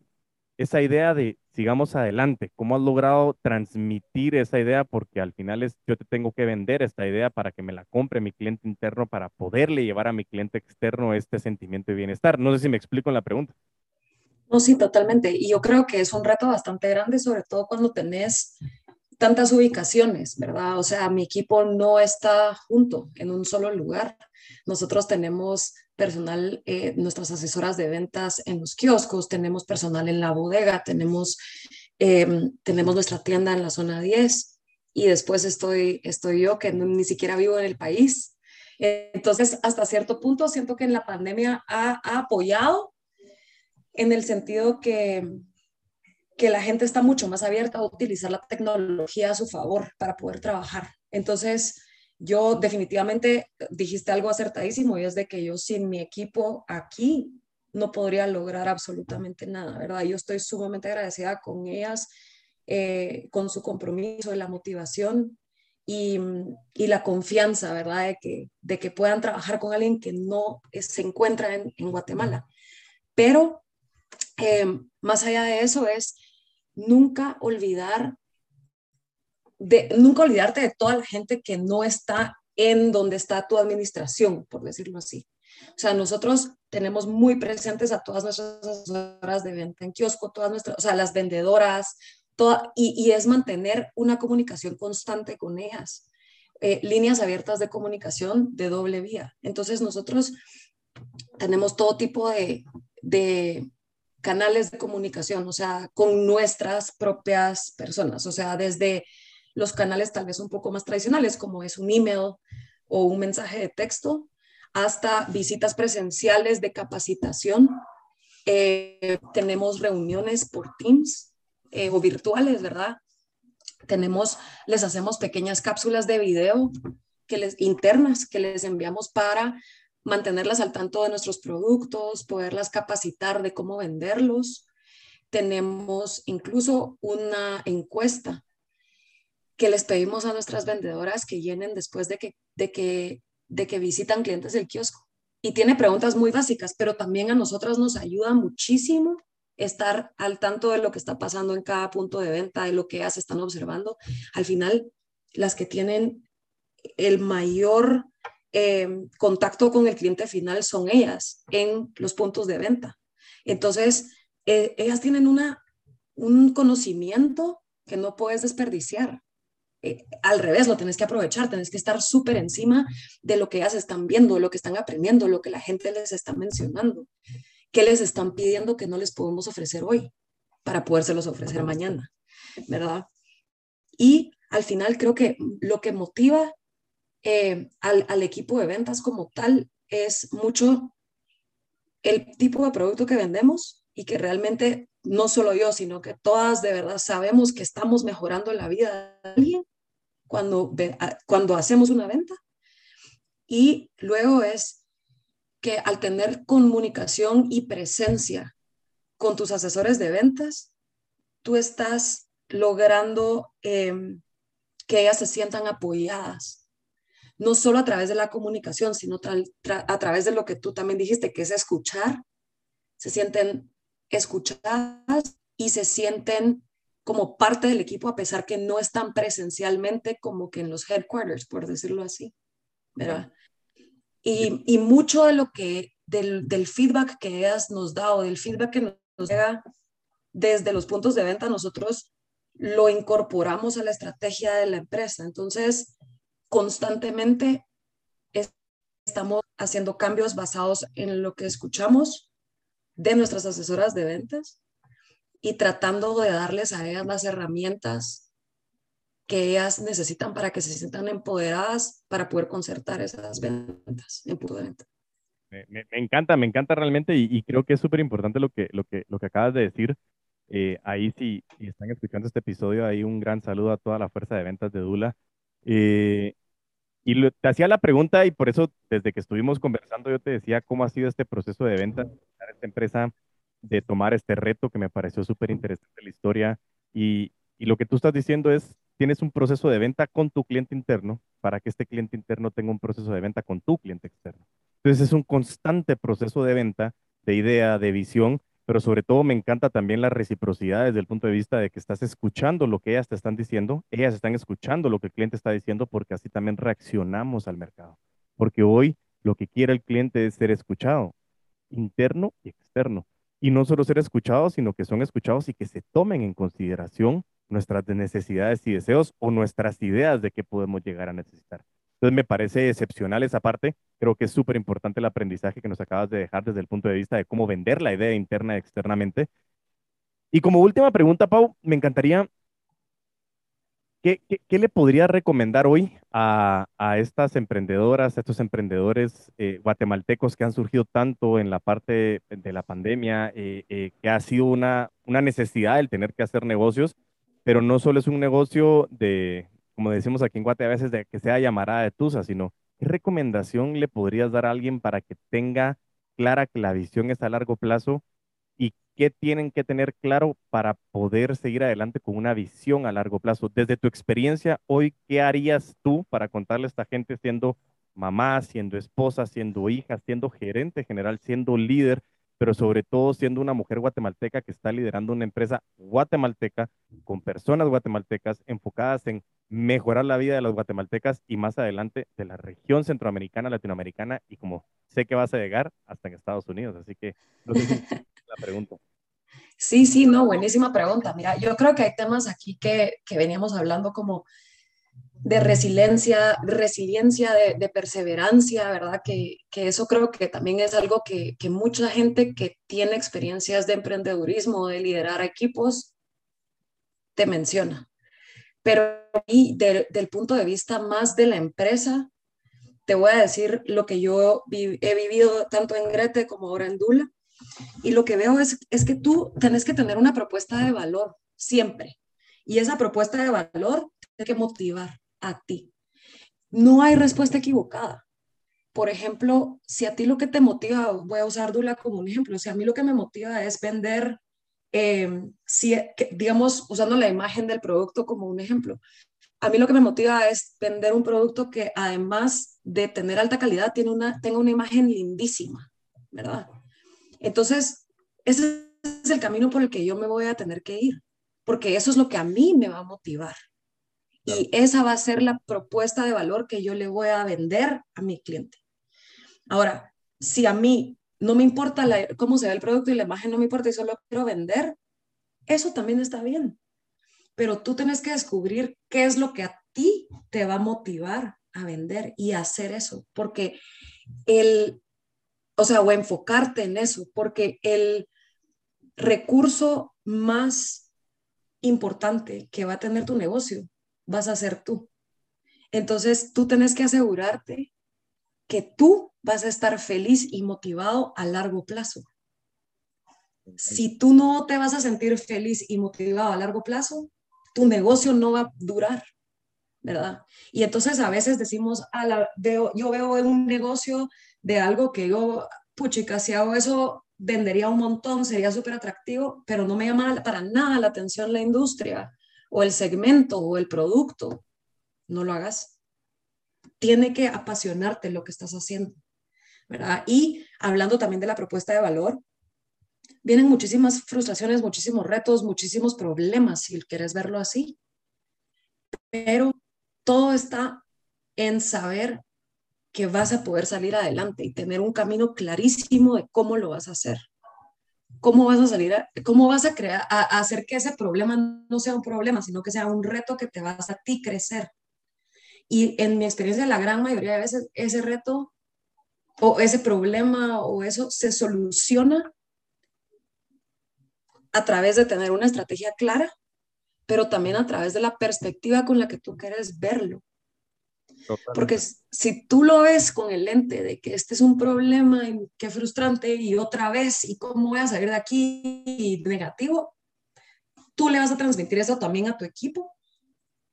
esa idea de sigamos adelante? ¿Cómo has logrado transmitir esa idea? Porque al final es yo te tengo que vender esta idea para que me la compre mi cliente interno, para poderle llevar a mi cliente externo este sentimiento de bienestar. No sé si me explico en la pregunta. No, sí, totalmente. Y yo creo que es un reto bastante grande, sobre todo cuando tenés tantas ubicaciones, ¿verdad? O sea, mi equipo no está junto en un solo lugar. Nosotros tenemos personal, eh, nuestras asesoras de ventas en los kioscos, tenemos personal en la bodega, tenemos, em, tenemos nuestra tienda en la zona 10 y después estoy, estoy yo que ni siquiera vivo en el país. Entonces, hasta cierto punto, siento que en la pandemia ha, ha apoyado en el sentido que, que la gente está mucho más abierta a utilizar la tecnología a su favor para poder trabajar. Entonces, yo definitivamente dijiste algo acertadísimo y es de que yo sin mi equipo aquí no podría lograr absolutamente nada, ¿verdad? Yo estoy sumamente agradecida con ellas, eh, con su compromiso y la motivación y, la confianza, ¿verdad? De que, puedan trabajar con alguien que no se encuentra en, Guatemala. Pero eh, más allá de eso es nunca olvidar de nunca olvidarte de toda la gente que no está en donde está tu administración, por decirlo así. O sea, nosotros tenemos muy presentes a todas nuestras asesoras de venta en kiosco, todas nuestras, o sea, las vendedoras, toda, y, es mantener una comunicación constante con ellas. Eh, líneas abiertas de comunicación de doble vía. Entonces, nosotros tenemos todo tipo de, de canales de comunicación, o sea, con nuestras propias personas, o sea, desde los canales tal vez un poco más tradicionales, como es un email o un mensaje de texto, hasta visitas presenciales de capacitación. Eh, tenemos reuniones por Teams eh, o virtuales, ¿verdad? Tenemos, les hacemos pequeñas cápsulas de video que les, internas que les enviamos para mantenerlas al tanto de nuestros productos, poderlas capacitar de cómo venderlos. Tenemos incluso una encuesta que les pedimos a nuestras vendedoras que llenen después de que, de que, de que visitan clientes del kiosco. Y tiene preguntas muy básicas, pero también a nosotras nos ayuda muchísimo estar al tanto de lo que está pasando en cada punto de venta, de lo que ellas están observando. Al final, las que tienen el mayor eh, contacto con el cliente final son ellas en los puntos de venta. Entonces, eh, ellas tienen una, un conocimiento que no puedes desperdiciar. Eh, al revés, lo tienes que aprovechar, tienes que estar súper encima de lo que ellas están viendo, lo que están aprendiendo, lo que la gente les está mencionando, qué les están pidiendo que no les podemos ofrecer hoy para podérselos ofrecer mañana, ¿verdad? Y al final creo que lo que motiva eh, al, al equipo de ventas como tal es mucho el tipo de producto que vendemos y que realmente no solo yo, sino que todas de verdad sabemos que estamos mejorando la vida de alguien cuando, cuando hacemos una venta. Y luego es que al tener comunicación y presencia con tus asesores de ventas, tú estás logrando em, que ellas se sientan apoyadas, no solo a través de la comunicación, sino a través de lo que tú también dijiste, que es escuchar, se sienten escuchadas y se sienten como parte del equipo a pesar que no están presencialmente como que en los headquarters, por decirlo así, ¿verdad? Y, y mucho de lo que, del, del, feedback que ellas nos da o del feedback que nos llega desde los puntos de venta, nosotros lo incorporamos a la estrategia de la empresa. Entonces, constantemente estamos haciendo cambios basados en lo que escuchamos de nuestras asesoras de ventas y tratando de darles a ellas las herramientas que ellas necesitan para que se sientan empoderadas para poder concertar esas ventas en punto de venta. Me, encanta, me encanta realmente y, creo que es súper importante lo que, lo, que, lo que acabas de decir. Eh, ahí si, si, están escuchando este episodio, ahí un gran saludo a toda la fuerza de ventas de Dula. Eh, y te hacía la pregunta y por eso desde que estuvimos conversando yo te decía cómo ha sido este proceso de venta, esta empresa, de tomar este reto que me pareció súper interesante la historia. Y, y lo que tú estás diciendo es, tienes un proceso de venta con tu cliente interno para que este cliente interno tenga un proceso de venta con tu cliente externo. Entonces es un constante proceso de venta, de idea, de visión, pero sobre todo me encanta también la reciprocidad desde el punto de vista de que estás escuchando lo que ellas te están diciendo, ellas están escuchando lo que el cliente está diciendo porque así también reaccionamos al mercado. Porque hoy lo que quiere el cliente es ser escuchado, interno y externo. Y no solo ser escuchados, sino que son escuchados y que se tomen en consideración nuestras necesidades y deseos o nuestras ideas de qué podemos llegar a necesitar. Entonces me parece excepcional esa parte. Creo que es súper importante el aprendizaje que nos acabas de dejar desde el punto de vista de cómo vender la idea interna y externamente. Y como última pregunta, Pau, me encantaría, ¿qué, qué, le podría recomendar hoy a, estas emprendedoras, a estos emprendedores eh, guatemaltecos que han surgido tanto en la parte de la pandemia, eh, eh, que ha sido una, una necesidad el tener que hacer negocios, pero no solo es un negocio de, como decimos aquí en Guate a veces, de que sea llamarada de Tusa, sino ¿qué recomendación le podrías dar a alguien para que tenga clara que la visión es a largo plazo y qué tienen que tener claro para poder seguir adelante con una visión a largo plazo? Desde tu experiencia, hoy, ¿qué harías tú para contarle a esta gente siendo mamá, siendo esposa, siendo hija, siendo gerente general, siendo líder? pero sobre todo siendo una mujer guatemalteca que está liderando una empresa guatemalteca con personas guatemaltecas enfocadas en mejorar la vida de los guatemaltecas y más adelante de la región centroamericana, latinoamericana y como sé que vas a llegar hasta en Estados Unidos. Así que no sé si la pregunta. Sí, sí, no, buenísima pregunta. Mira, yo creo que hay temas aquí que, que veníamos hablando como de resiliencia, resiliencia, de, de perseverancia, ¿verdad? Que, que, eso creo que también es algo que, que, mucha gente que tiene experiencias de emprendedurismo, de liderar equipos, te menciona. Pero y del punto de vista más de la empresa, te voy a decir lo que yo he vivido tanto en Grete como ahora en Dula. Y lo que veo es, es que tú tenés que tener una propuesta de valor siempre. Y esa propuesta de valor tiene que motivar a ti. No hay respuesta equivocada. Por ejemplo, si a ti lo que te motiva, voy a usar Dula como un ejemplo, si a mí lo que me motiva es vender Em, si, digamos, usando la imagen del producto como un ejemplo, a mí lo que me motiva es vender un producto que además de tener alta calidad, tiene una, tenga una imagen lindísima, ¿verdad? Entonces, ese es el camino por el que yo me voy a tener que ir, porque eso es lo que a mí me va a motivar. Y esa va a ser la propuesta de valor que yo le voy a vender a mi cliente. Ahora, si a mí no me importa cómo se ve el producto y la imagen, no me importa y solo quiero vender, eso también está bien. Pero tú tienes que descubrir qué es lo que a ti te va a motivar a vender y hacer eso, porque el, o sea, o enfocarte en eso, porque el recurso más importante que va a tener tu negocio vas a ser tú. Entonces tú tienes que asegurarte que tú vas a estar feliz y motivado a largo plazo. Si tú no te vas a sentir feliz y motivado a largo plazo, tu negocio no va a durar, ¿verdad? Y entonces a veces decimos, la, veo, yo veo un negocio de algo que yo, puchica, si hago eso, vendería un montón, sería súper atractivo, pero no me llama para nada la atención la industria o el segmento o el producto. No lo hagas. Tiene que apasionarte lo que estás haciendo, ¿verdad? Y hablando también de la propuesta de valor, vienen muchísimas frustraciones, muchísimos retos, muchísimos problemas, si quieres verlo así. Pero todo está en saber que vas a poder salir adelante y tener un camino clarísimo de cómo lo vas a hacer. ¿Cómo vas a salir, cómo vas a crear, a, hacer que ese problema no sea un problema, sino que sea un reto que te vas a ti crecer? Y en mi experiencia, la gran mayoría de veces, ese reto o ese problema o eso se soluciona a través de tener una estrategia clara, pero también a través de la perspectiva con la que tú quieres verlo. Porque si tú lo ves con el lente de que este es un problema y qué frustrante y otra vez y cómo voy a salir de aquí negativo, tú le vas a transmitir eso también a tu equipo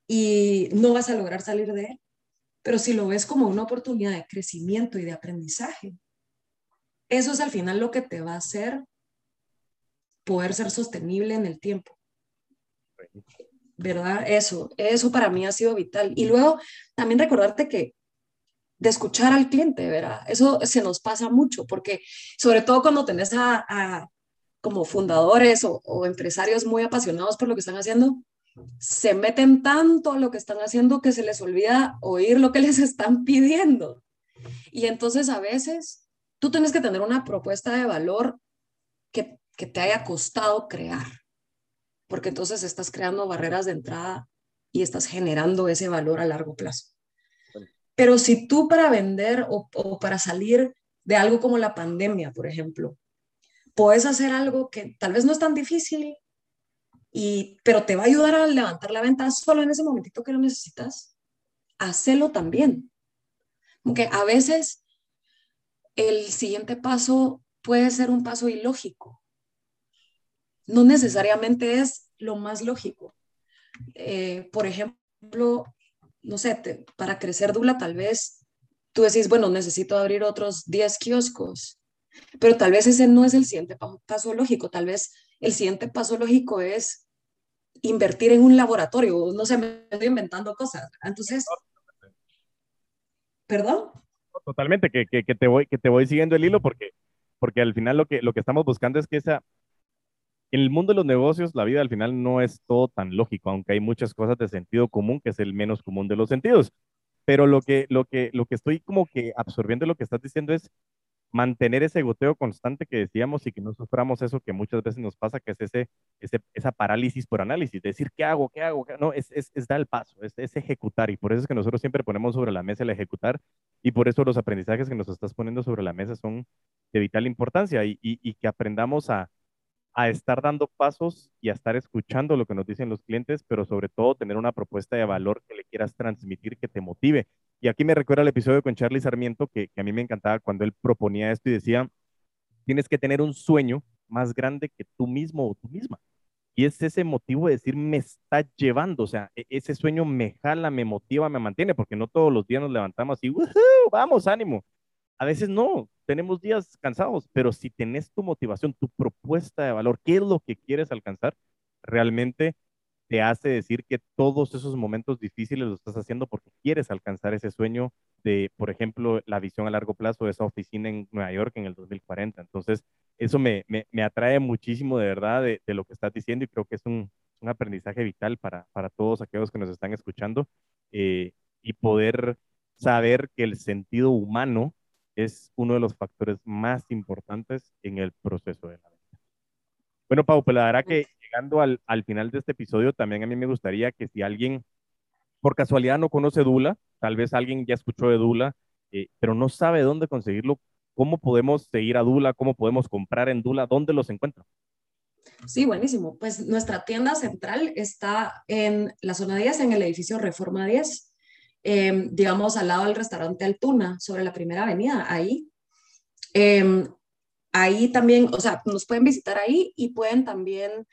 y no vas a lograr salir de él. Pero si lo ves como una oportunidad de crecimiento y de aprendizaje, eso es al final lo que te va a hacer poder ser sostenible en el tiempo. ¿Verdad? Eso, eso para mí ha sido vital. Y luego también recordarte que de escuchar al cliente, ¿verdad? Eso se nos pasa mucho, porque sobre todo cuando tenés a, como fundadores o, empresarios muy apasionados por lo que están haciendo, se meten tanto a lo que están haciendo que se les olvida oír lo que les están pidiendo. Y entonces a veces tú tienes que tener una propuesta de valor que que te haya costado crear, porque entonces estás creando barreras de entrada y estás generando ese valor a largo plazo. Pero si tú para vender o, para salir de algo como la pandemia, por ejemplo, puedes hacer algo que tal vez no es tan difícil, y, pero te va a ayudar a levantar la venta solo en ese momentito que lo necesitas, hacelo también. Aunque a veces el siguiente paso puede ser un paso ilógico no necesariamente es lo más lógico. Eh, por ejemplo, no sé, para crecer Dula tal vez tú decís, bueno, necesito abrir otros 10 kioscos, pero tal vez ese no es el siguiente paso lógico, tal vez el siguiente paso lógico es invertir en un laboratorio, no sé, me estoy inventando cosas. Entonces, ¿perdón? Totalmente, que, que, te voy, que te voy siguiendo el hilo porque, porque al final lo que, lo que estamos buscando es que esa, en el mundo de los negocios, la vida al final no es todo tan lógico, aunque hay muchas cosas de sentido común, que es el menos común de los sentidos. Pero lo que, lo que, lo que estoy como que absorbiendo lo que estás diciendo es mantener ese goteo constante que decíamos y que no suframos eso que muchas veces nos pasa, que es ese, esa parálisis por análisis, decir, ¿qué hago? ¿Qué hago? No, es, es, dar el paso, es, ejecutar. Y por eso es que nosotros siempre ponemos sobre la mesa el ejecutar y por eso los aprendizajes que nos estás poniendo sobre la mesa son de vital importancia y que aprendamos a, a estar dando pasos y a estar escuchando lo que nos dicen los clientes, pero sobre todo tener una propuesta de valor que le quieras transmitir, que te motive. Y aquí me recuerda el episodio con Charlie Sarmiento, que, a mí me encantaba cuando él proponía esto y decía, tienes que tener un sueño más grande que tú mismo o tú misma. Y es ese motivo de decir, me está llevando, o sea, e, ese sueño me jala, me motiva, me mantiene, porque no todos los días nos levantamos y, vamos, ánimo. A veces no, tenemos días cansados, pero si tenés tu motivación, tu propuesta de valor, qué es lo que quieres alcanzar, realmente te hace decir que todos esos momentos difíciles lo estás haciendo porque quieres alcanzar ese sueño de, por ejemplo, la visión a largo plazo de esa oficina en Nueva York en el 2040. Entonces, eso me, me, atrae muchísimo de verdad de, lo que estás diciendo y creo que es un, un aprendizaje vital para, para, todos aquellos que nos están escuchando eh, y poder saber que el sentido humano es uno de los factores más importantes en el proceso de la venta. Bueno, Pau, pues la verdad que llegando al, al, final de este episodio, también a mí me gustaría que si alguien por casualidad no conoce Dula, tal vez alguien ya escuchó de Dula, eh, pero no sabe dónde conseguirlo, ¿cómo podemos seguir a Dula? ¿Cómo podemos comprar en Dula? ¿Dónde los encuentran? Sí, buenísimo. Pues nuestra tienda central está en la zona 10, en el edificio Reforma 10, em, digamos al lado del restaurante Altuna, sobre la primera avenida, ahí. Em, ahí también, o sea, nos pueden visitar ahí y pueden también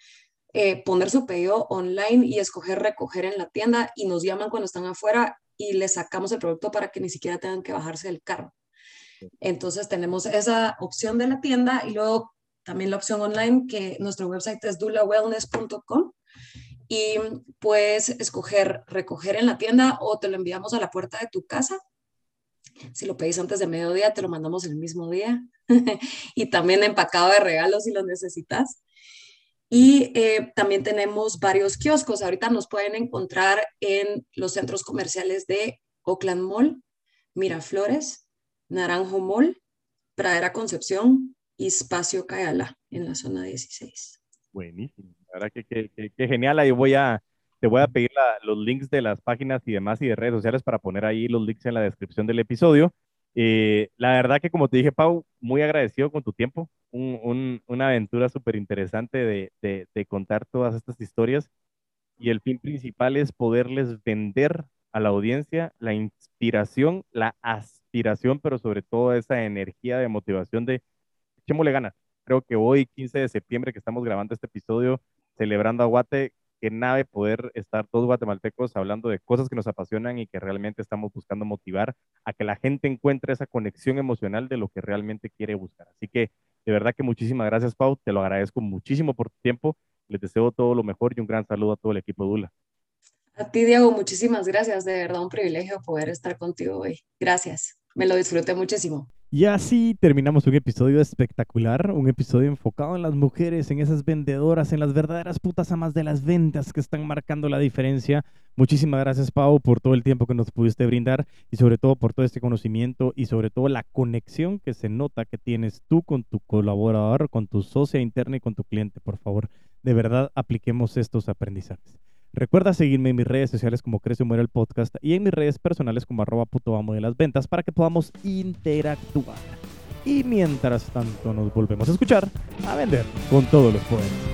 eh, poner su pedido online y escoger recoger en la tienda y nos llaman cuando están afuera y les sacamos el producto para que ni siquiera tengan que bajarse del carro. Entonces tenemos esa opción de la tienda y luego también la opción online que nuestro website es dulawellness.com y puedes escoger recoger en la tienda o te lo enviamos a la puerta de tu casa. Si lo pedís antes de mediodía, te lo mandamos el mismo día y también empacado de regalos si lo necesitas. Y eh, también tenemos varios kioscos. Ahorita nos pueden encontrar en los centros comerciales de Oakland Mall, Miraflores, Naranjo Mall, Pradera Concepción, y Espacio Cayala en la zona 16. Buenísimo, la verdad que, que, genial. Ahí voy a, te voy a pedir los links de las páginas y demás y de redes sociales para poner ahí los links en la descripción del episodio. Eh, la verdad que como te dije, Pau, muy agradecido con tu tiempo, un, una aventura súper interesante de, contar todas estas historias y el fin principal es poderles vender a la audiencia la inspiración, la aspiración, pero sobre todo esa energía de motivación de echémosle ganas. Creo que hoy, 15 de septiembre, que estamos grabando este episodio, celebrando a Guate, que nave poder estar todos guatemaltecos hablando de cosas que nos apasionan y que realmente estamos buscando motivar a que la gente encuentre esa conexión emocional de lo que realmente quiere buscar. Así que de verdad que muchísimas gracias, Pau. Te lo agradezco muchísimo por tu tiempo. Les deseo todo lo mejor y un gran saludo a todo el equipo de Dula. A ti, Diego, muchísimas gracias. De verdad, un privilegio poder estar contigo hoy. Gracias. Me lo disfruté muchísimo. Y así terminamos un episodio espectacular, un episodio enfocado en las mujeres, en esas vendedoras, en las verdaderas putas amas de las ventas que están marcando la diferencia. Muchísimas gracias, Pau, por todo el tiempo que nos pudiste brindar y sobre todo por todo este conocimiento y sobre todo la conexión que se nota que tienes tú con tu colaborador, con tu socia interna y con tu cliente. Por favor, de verdad, apliquemos estos aprendizajes. Recuerda seguirme en mis redes sociales como Crece o Muere el Podcast y en mis redes personales como arroba puto amo de las ventas para que podamos interactuar. Y mientras tanto nos volvemos a escuchar, a vender con todos los poderes.